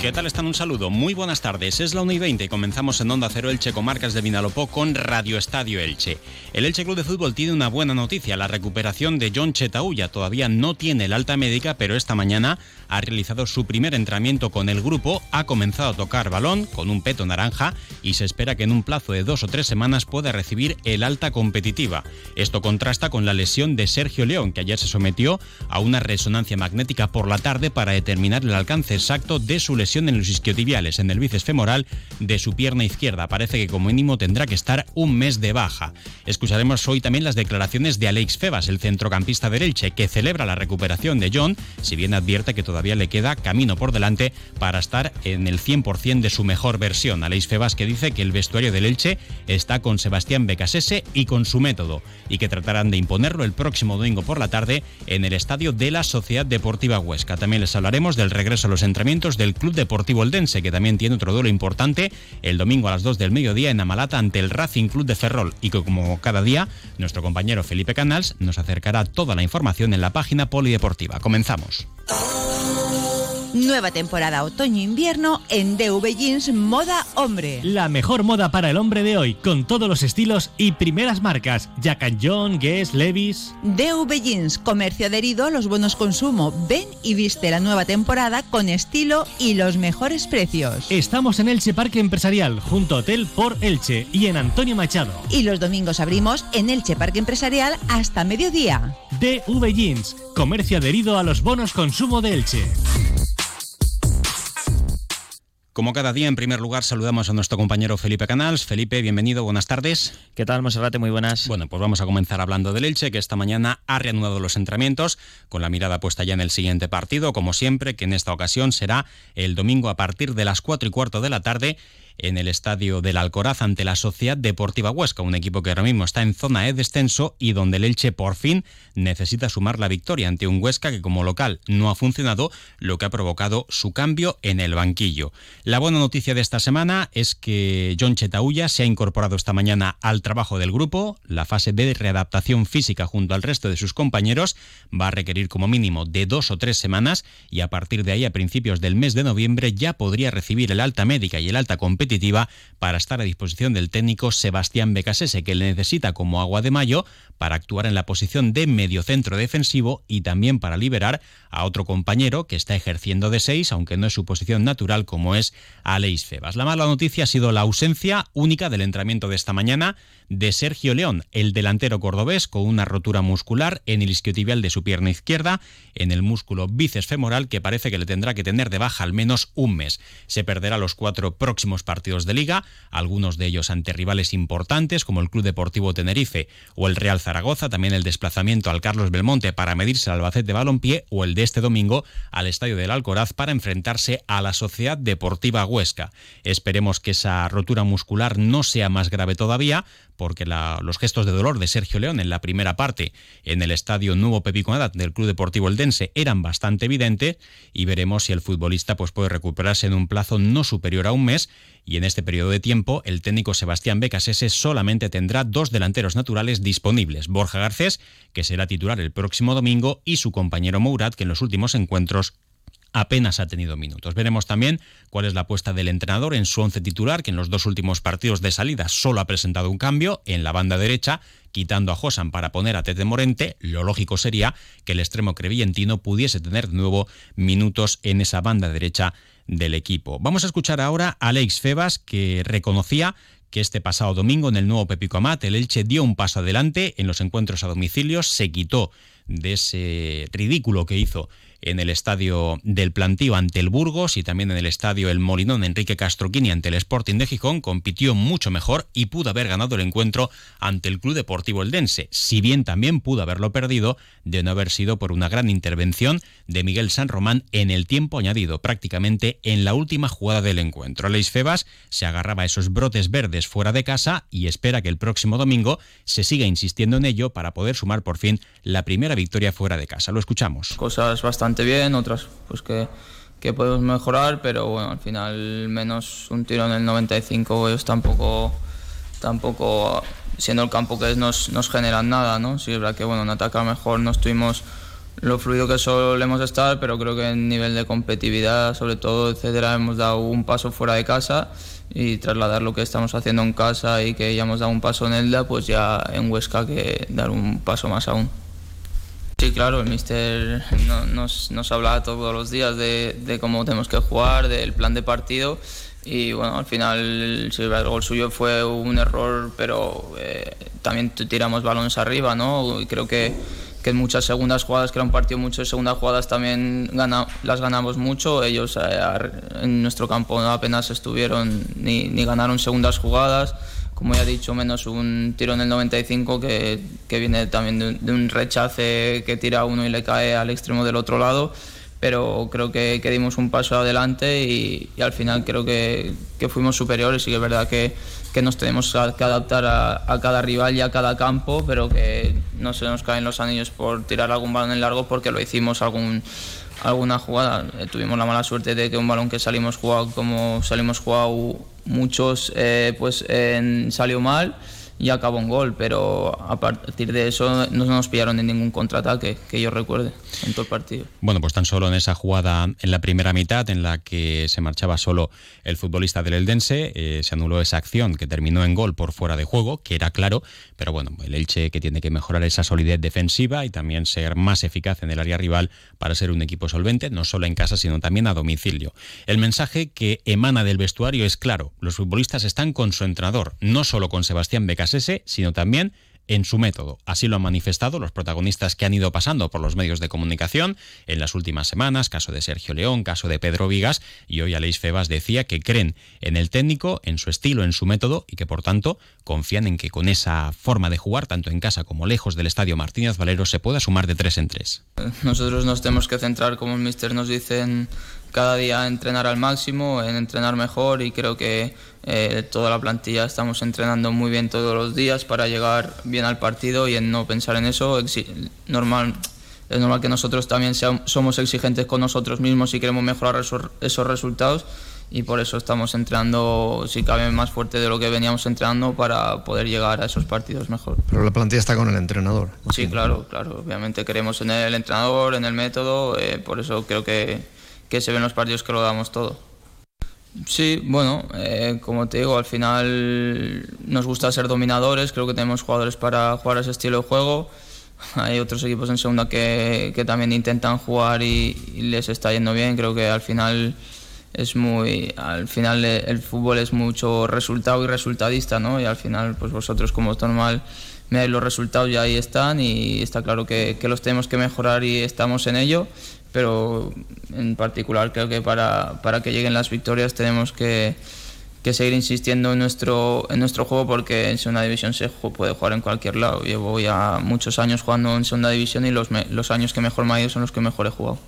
¿Qué tal están? Un saludo. Muy buenas tardes. Es la 1 y 20 y comenzamos en Onda Cero Elche con marcas de Vinalopó con Radio Estadio Elche. El Elche Club de Fútbol tiene una buena noticia. La recuperación de John Chetauya todavía no tiene el alta médica, pero esta mañana ha realizado su primer entrenamiento con el grupo, ha comenzado a tocar balón con un peto naranja y se espera que en un plazo de dos o tres semanas pueda recibir el alta competitiva. Esto contrasta con la lesión de Sergio León, que ayer se sometió a una resonancia magnética por la tarde para determinar el alcance exacto de su lesión en los isquiotibiales, en el bíceps femoral de su pierna izquierda. Parece que como mínimo tendrá que estar un mes de baja. Escucharemos hoy también las declaraciones de Alex Febas, el centrocampista de Elche, que celebra la recuperación de John, si bien advierte que todavía le queda camino por delante para estar en el 100% de su mejor versión. Alex Febas que dice que el vestuario del Elche está con Sebastián Becasese y con su método, y que tratarán de imponerlo el próximo domingo por la tarde en el estadio de la Sociedad Deportiva Huesca. También les hablaremos del regreso a los entrenamientos del Club Deportivo Eldense, que también tiene otro duelo importante el domingo a las 2 del mediodía en Amalata ante el Racing Club de Ferrol y que como cada día nuestro compañero Felipe Canals nos acercará toda la información en la página polideportiva. Comenzamos. Nueva temporada otoño-invierno en DV Jeans Moda Hombre. La mejor moda para el hombre de hoy, con todos los estilos y primeras marcas. Jack John, Guess, Levis. DV Jeans, comercio adherido a los buenos consumo. Ven y viste la nueva temporada con estilo y los mejores precios. Estamos en Elche Parque Empresarial, junto a Hotel por Elche y en Antonio Machado. Y los domingos abrimos en Elche Parque Empresarial hasta mediodía. DV Jeans, comercio adherido a los bonos consumo de Elche. Como cada día, en primer lugar, saludamos a nuestro compañero Felipe Canals. Felipe, bienvenido, buenas tardes. ¿Qué tal, Monserrate? Muy buenas. Bueno, pues vamos a comenzar hablando del Elche, que esta mañana ha reanudado los entrenamientos, con la mirada puesta ya en el siguiente partido, como siempre, que en esta ocasión será el domingo a partir de las 4 y cuarto de la tarde en el estadio del Alcoraz ante la Sociedad Deportiva Huesca, un equipo que ahora mismo está en zona de descenso y donde el Elche por fin necesita sumar la victoria ante un Huesca que como local no ha funcionado, lo que ha provocado su cambio en el banquillo. La buena noticia de esta semana es que John Chetauya se ha incorporado esta mañana al trabajo del grupo. La fase de readaptación física junto al resto de sus compañeros va a requerir como mínimo de dos o tres semanas y a partir de ahí a principios del mes de noviembre ya podría recibir el alta médica y el alta competitiva para estar a disposición del técnico Sebastián Becasese, que le necesita como agua de mayo para actuar en la posición de mediocentro defensivo y también para liberar a otro compañero que está ejerciendo de seis, aunque no es su posición natural como es Aleix Febas. La mala noticia ha sido la ausencia única del entrenamiento de esta mañana de Sergio León, el delantero cordobés con una rotura muscular en el isquiotibial de su pierna izquierda, en el músculo bíceps femoral que parece que le tendrá que tener de baja al menos un mes. Se perderá los cuatro próximos partidos de liga, algunos de ellos ante rivales importantes como el Club Deportivo Tenerife o el Real Zaragoza, también el desplazamiento al Carlos Belmonte para medirse al Albacete Balompié o el de este domingo al Estadio del Alcoraz para enfrentarse a la Sociedad Deportiva Huesca. Esperemos que esa rotura muscular no sea más grave todavía, porque los gestos de dolor de Sergio León en la primera parte en el estadio Nuevo Pepiconada del Club Deportivo Eldense eran bastante evidentes y veremos si el futbolista pues, puede recuperarse en un plazo no superior a un mes y en este periodo de tiempo el técnico Sebastián Becasese solamente tendrá dos delanteros naturales disponibles, Borja Garcés, que será titular el próximo domingo, y su compañero Mourat, que en los últimos encuentros apenas ha tenido minutos. Veremos también cuál es la apuesta del entrenador en su once titular, que en los dos últimos partidos de salida solo ha presentado un cambio en la banda derecha, quitando a Josan para poner a Tete Morente. Lo lógico sería que el extremo crevillentino pudiese tener de nuevo minutos en esa banda derecha del equipo. Vamos a escuchar ahora a Alex Febas, que reconocía que este pasado domingo en el nuevo Pepico Amat el Elche dio un paso adelante en los encuentros a domicilio, se quitó de ese ridículo que hizo en el estadio del Plantío ante el Burgos y también en el estadio El Molinón Enrique Castroquini ante el Sporting de Gijón, compitió mucho mejor y pudo haber ganado el encuentro ante el Club Deportivo Eldense, si bien también pudo haberlo perdido de no haber sido por una gran intervención de Miguel San Román en el tiempo añadido, prácticamente en la última jugada del encuentro. Leis Febas se agarraba a esos brotes verdes fuera de casa y espera que el próximo domingo se siga insistiendo en ello para poder sumar por fin la primera victoria fuera de casa. Lo escuchamos. Cosas bastante bien, otras pues que que podemos mejorar, pero bueno, al final menos un tiro en el 95 ellos tampoco, tampoco siendo el campo que es, nos, nos generan nada, ¿no? Sí, es verdad que bueno, en ataque a lo mejor no estuvimos lo fluido que solemos estar, pero creo que en nivel de competitividad, sobre todo, etcétera, hemos dado un paso fuera de casa y trasladar lo que estamos haciendo en casa y que ya hemos dado un paso en Elda, pues ya en Huesca que dar un paso más aún. Claro, el mister nos, nos habla todos los días de, de, cómo tenemos que jugar, del plan de partido y bueno, al final el gol suyo fue un error, pero eh, también tiramos balones arriba, ¿no? Y creo que, que en muchas segundas jugadas, que era un partido mucho de segundas jugadas, también gana, las ganamos mucho. Ellos eh, en nuestro campo ¿no? apenas estuvieron ni, ni ganaron segundas jugadas como ya he dicho, menos un tiro en el 95 que, que viene también de un, de rechace que tira uno y le cae al extremo del otro lado. Pero creo que, que dimos un paso adelante y, al final creo que, que, fuimos superiores y es verdad que, que nos tenemos que adaptar a, a, cada rival y a cada campo, pero que no se nos caen los anillos por tirar algún balón en largo porque lo hicimos algún, alguna jugada. Eh, tuvimos la mala suerte de que un balón que salimos jugado como salimos jugado muchos eh, pues salió mal y acabó un gol, pero a partir de eso no nos pillaron en ningún contraataque que yo recuerde en todo el partido. Bueno, pues tan solo en esa jugada en la primera mitad en la que se marchaba solo el futbolista del Eldense, eh, se anuló esa acción que terminó en gol por fuera de juego, que era claro, pero bueno, el Elche que tiene que mejorar esa solidez defensiva y también ser más eficaz en el área rival para ser un equipo solvente, no solo en casa, sino también a domicilio. El mensaje que emana del vestuario es claro, los futbolistas están con su entrenador, no solo con Sebastián Becas sino también en su método. Así lo han manifestado los protagonistas que han ido pasando por los medios de comunicación en las últimas semanas, caso de Sergio León, caso de Pedro Vigas, y hoy Aleix Febas decía que creen en el técnico, en su estilo, en su método, y que por tanto confían en que con esa forma de jugar, tanto en casa como lejos del estadio Martínez Valero, se pueda sumar de tres en tres. Nosotros nos tenemos que centrar, como el mister nos dice, en cada día entrenar al máximo, en entrenar mejor y creo que eh, toda la plantilla estamos entrenando muy bien todos los días para llegar bien al partido y en no pensar en eso. Normal, es normal que nosotros también seamos, somos exigentes con nosotros mismos y queremos mejorar esos, esos resultados y por eso estamos entrenando, si cabe, más fuerte de lo que veníamos entrenando para poder llegar a esos partidos mejor. Pero la plantilla está con el entrenador. Sí, claro, claro. Obviamente queremos en el entrenador, en el método, eh, por eso creo que, que se ven los partidos que lo damos todo. Sí, bueno, eh, como te digo, al final nos gusta ser dominadores, creo que tenemos jugadores para jugar ese estilo de juego. Hay otros equipos en segunda que, que también intentan jugar y, les está yendo bien. Creo que al final es muy, al final el fútbol es mucho resultado y resultadista, ¿no? Y al final, pues vosotros como es normal me dais los resultados y ahí están y está claro que los tenemos que mejorar y estamos en ello pero en particular creo que para, para que lleguen las victorias tenemos que, que, seguir insistiendo en nuestro, en nuestro juego porque en segunda división se puede jugar en cualquier lado. Llevo ya muchos años jugando en segunda división y los, los años que mejor me ha ido son los que mejor he jugado,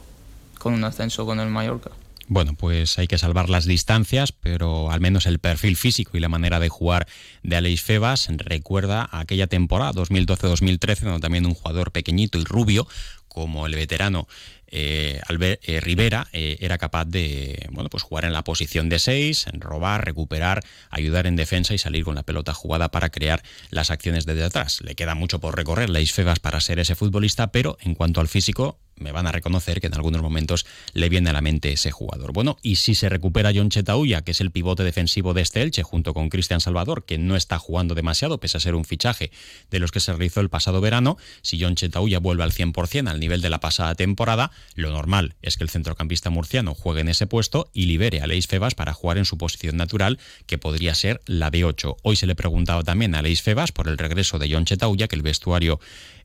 con un ascenso con el Mallorca. Bueno, pues hay que salvar las distancias, pero al menos el perfil físico y la manera de jugar de Aleix Febas recuerda a aquella temporada 2012-2013, donde también un jugador pequeñito y rubio como el veterano eh, eh, Rivera eh, era capaz de bueno, pues jugar en la posición de 6, robar, recuperar, ayudar en defensa y salir con la pelota jugada para crear las acciones desde atrás. Le queda mucho por recorrer Leis Febas para ser ese futbolista, pero en cuanto al físico, me van a reconocer que en algunos momentos le viene a la mente ese jugador. Bueno, y si se recupera John Chetauya, que es el pivote defensivo de este Elche, junto con Cristian Salvador, que no está jugando demasiado, pese a ser un fichaje de los que se realizó el pasado verano, si John Chetauya vuelve al 100% al nivel de la pasada temporada, lo normal es que el centrocampista murciano juegue en ese puesto y libere a Leis Febas para jugar en su posición natural, que podría ser la de 8. Hoy se le preguntaba también a Leis Febas por el regreso de John Chetauya, que el vestuario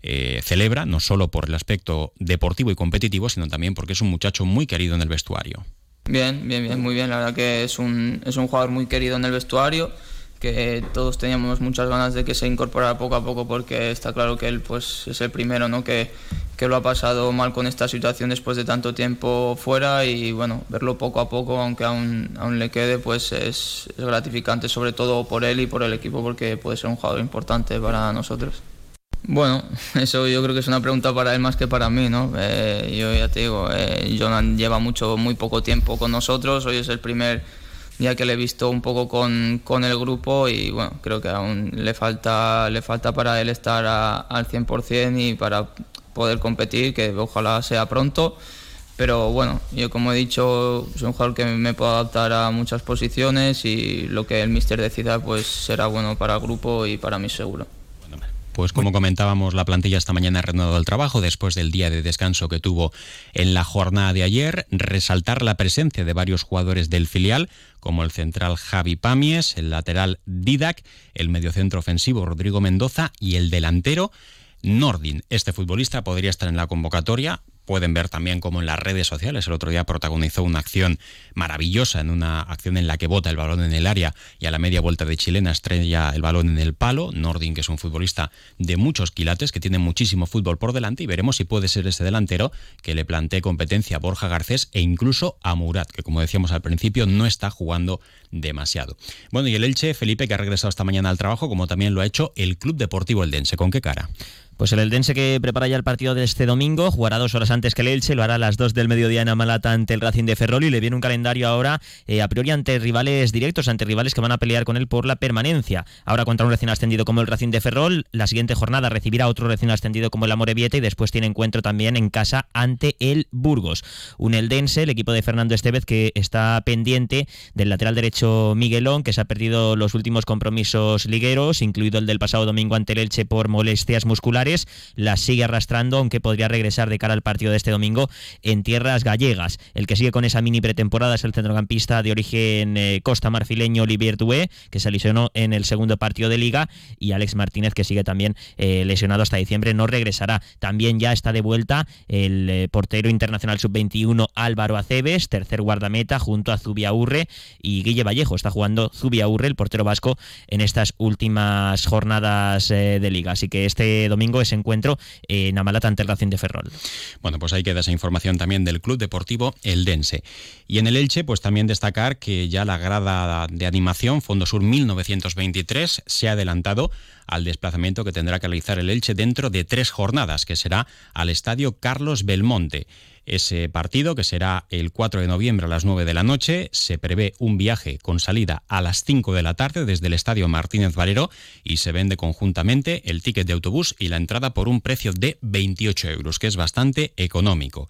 eh, celebra, no solo por el aspecto deportivo y competitivo, sino también porque es un muchacho muy querido en el vestuario. Bien, bien, bien, muy bien. La verdad que es un, es un jugador muy querido en el vestuario, que todos teníamos muchas ganas de que se incorporara poco a poco porque está claro que él pues, es el primero ¿no? que, que lo ha pasado mal con esta situación después de tanto tiempo fuera y bueno, verlo poco a poco, aunque aún, aún le quede, pues es, es gratificante, sobre todo por él y por el equipo, porque puede ser un jugador importante para nosotros. Bueno, eso yo creo que es una pregunta para él más que para mí, ¿no? Eh, yo ya te digo, eh, Jonan lleva mucho, muy poco tiempo con nosotros, hoy es el primer día que le he visto un poco con, con el grupo y bueno, creo que aún le falta, le falta para él estar al 100% y para poder competir, que ojalá sea pronto. Pero bueno, yo como he dicho, soy un jugador que me puedo adaptar a muchas posiciones y lo que el míster decida pues será bueno para el grupo y para mí seguro. Pues como comentábamos, la plantilla esta mañana ha reanudado el trabajo después del día de descanso que tuvo en la jornada de ayer. Resaltar la presencia de varios jugadores del filial, como el central Javi Pamies, el lateral Didac, el mediocentro ofensivo Rodrigo Mendoza y el delantero Nordin. Este futbolista podría estar en la convocatoria pueden ver también como en las redes sociales el otro día protagonizó una acción maravillosa, en una acción en la que bota el balón en el área y a la media vuelta de chilena estrella el balón en el palo. Nordin, que es un futbolista de muchos quilates, que tiene muchísimo fútbol por delante y veremos si puede ser ese delantero que le plantee competencia a Borja Garcés e incluso a Murat, que como decíamos al principio no está jugando demasiado. Bueno, y el Elche, Felipe, que ha regresado esta mañana al trabajo, como también lo ha hecho el Club Deportivo Eldense. ¿Con qué cara? Pues el Eldense que prepara ya el partido de este domingo, jugará dos horas antes que el Elche, lo hará a las dos del mediodía en Amalata ante el Racing de Ferrol y le viene un calendario ahora eh, a priori ante rivales directos, ante rivales que van a pelear con él por la permanencia. Ahora contra un recién ascendido como el Racing de Ferrol, la siguiente jornada recibirá otro recién ascendido como el Amorebieta y después tiene encuentro también en casa ante el Burgos. Un Eldense, el equipo de Fernando Estevez que está pendiente del lateral derecho Miguelón, que se ha perdido los últimos compromisos ligueros, incluido el del pasado domingo ante el Elche por molestias musculares las sigue arrastrando, aunque podría regresar de cara al partido de este domingo en tierras gallegas. El que sigue con esa mini pretemporada es el centrocampista de origen eh, costa marfileño Olivier Doué, que se lesionó en el segundo partido de liga, y Alex Martínez, que sigue también eh, lesionado hasta diciembre, no regresará. También ya está de vuelta el eh, portero internacional sub-21 Álvaro Aceves, tercer guardameta, junto a Urre y Guille Vallejo. Está jugando Urre, el portero vasco, en estas últimas jornadas de liga. Así que este domingo ese encuentro en Amalata ante el de Ferrol. Bueno, pues ahí queda esa información también del Club Deportivo Eldense. Y en el Elche, pues también destacar que ya la grada de animación Fondo Sur 1923 se ha adelantado al desplazamiento que tendrá que realizar el Elche dentro de tres jornadas, que será al Estadio Carlos Belmonte. Ese partido, que será el 4 de noviembre a las 9 de la noche, se prevé un viaje con salida a las 5 de la tarde desde el Estadio Martínez Valero y se vende conjuntamente el ticket de autobús y la entrada por un precio de 28 euros, que es bastante económico.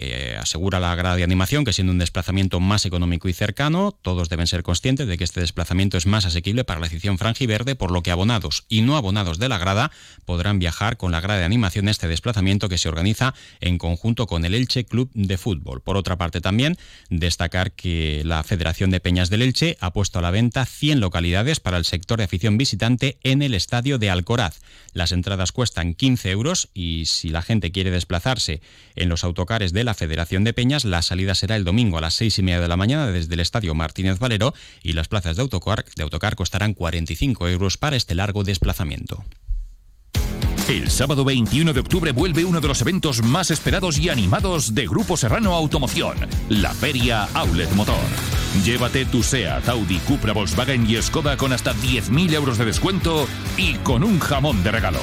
Eh, asegura la grada de animación que siendo un desplazamiento más económico y cercano, todos deben ser conscientes de que este desplazamiento es más asequible para la afición verde por lo que abonados y no abonados de la grada podrán viajar con la grada de animación este desplazamiento que se organiza en conjunto con el Elche Club de Fútbol. Por otra parte también, destacar que la Federación de Peñas del Elche ha puesto a la venta 100 localidades para el sector de afición visitante en el estadio de Alcoraz. Las entradas cuestan 15 euros y si la gente quiere desplazarse en los autocares de la Federación de Peñas, la salida será el domingo a las seis y media de la mañana desde el Estadio Martínez Valero y las plazas de autocar, de autocar costarán 45 euros para este largo desplazamiento. El sábado 21 de octubre vuelve uno de los eventos más esperados y animados de Grupo Serrano Automoción, la Feria Outlet Motor. Llévate tu SEAT, Audi, Cupra, Volkswagen y Skoda con hasta 10.000 euros de descuento y con un jamón de regalo.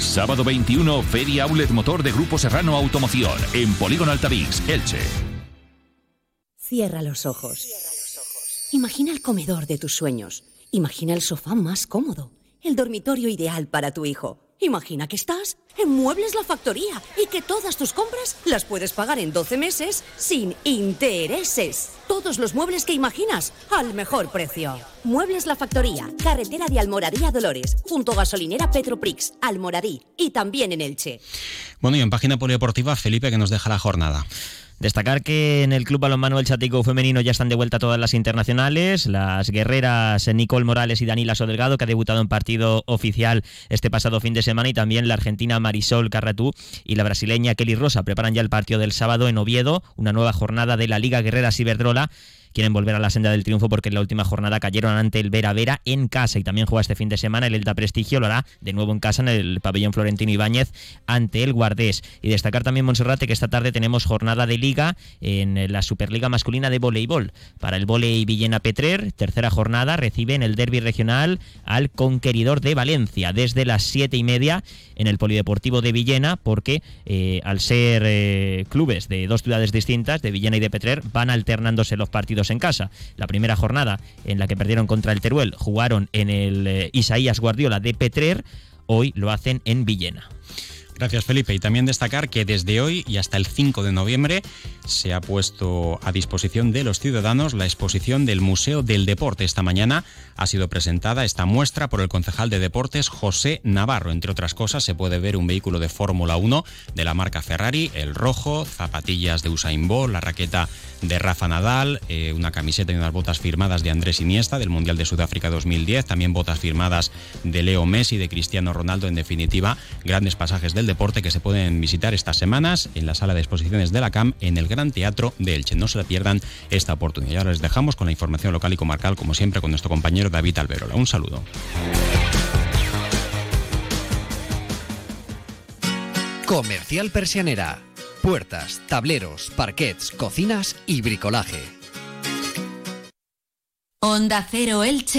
Sábado 21, Feria Outlet Motor de Grupo Serrano Automoción, en Polígono Altavix, Elche. Cierra los ojos. Imagina el comedor de tus sueños. Imagina el sofá más cómodo. El dormitorio ideal para tu hijo. Imagina que estás en Muebles La Factoría y que todas tus compras las puedes pagar en 12 meses sin intereses. Todos los muebles que imaginas al mejor precio. Muebles La Factoría, carretera de Almoradí a Dolores, junto a gasolinera Petroprix, Almoradí y también en Elche. Bueno, y en página polideportiva, Felipe, que nos deja la jornada. Destacar que en el Club Balonmano El Chatico femenino ya están de vuelta todas las internacionales, las guerreras Nicole Morales y Danila Sodelgado, que ha debutado en partido oficial este pasado fin de semana, y también la argentina Marisol Carratú y la brasileña Kelly Rosa preparan ya el partido del sábado en Oviedo, una nueva jornada de la Liga Guerrera Ciberdrola quieren volver a la senda del triunfo porque en la última jornada cayeron ante el Vera Vera en casa y también juega este fin de semana el Elda Prestigio, lo hará de nuevo en casa en el pabellón Florentino Ibáñez ante el Guardés. Y destacar también, Monserrate, que esta tarde tenemos jornada de liga en la Superliga Masculina de Voleibol. Para el volei Villena Petrer, tercera jornada, recibe en el derby regional al Conqueridor de Valencia desde las siete y media en el Polideportivo de Villena, porque eh, al ser eh, clubes de dos ciudades distintas, de Villena y de Petrer, van alternándose los en casa. La primera jornada en la que perdieron contra el Teruel jugaron en el eh, Isaías Guardiola de Petrer, hoy lo hacen en Villena. Gracias Felipe. Y también destacar que desde hoy y hasta el 5 de noviembre se ha puesto a disposición de los ciudadanos la exposición del Museo del Deporte. Esta mañana ha sido presentada esta muestra por el concejal de Deportes José Navarro. Entre otras cosas se puede ver un vehículo de Fórmula 1 de la marca Ferrari, el rojo, zapatillas de Usain Bolt, la raqueta de Rafa Nadal, eh, una camiseta y unas botas firmadas de Andrés Iniesta del Mundial de Sudáfrica 2010, también botas firmadas de Leo Messi, de Cristiano Ronaldo, en definitiva, grandes pasajes del deporte que se pueden visitar estas semanas en la sala de exposiciones de la CAM en el Gran Teatro de Elche. No se la pierdan esta oportunidad. Y ahora les dejamos con la información local y comarcal, como siempre, con nuestro compañero David Alberola. Un saludo. Comercial Persianera. Puertas, tableros, parquets, cocinas y bricolaje. Onda Cero Elche.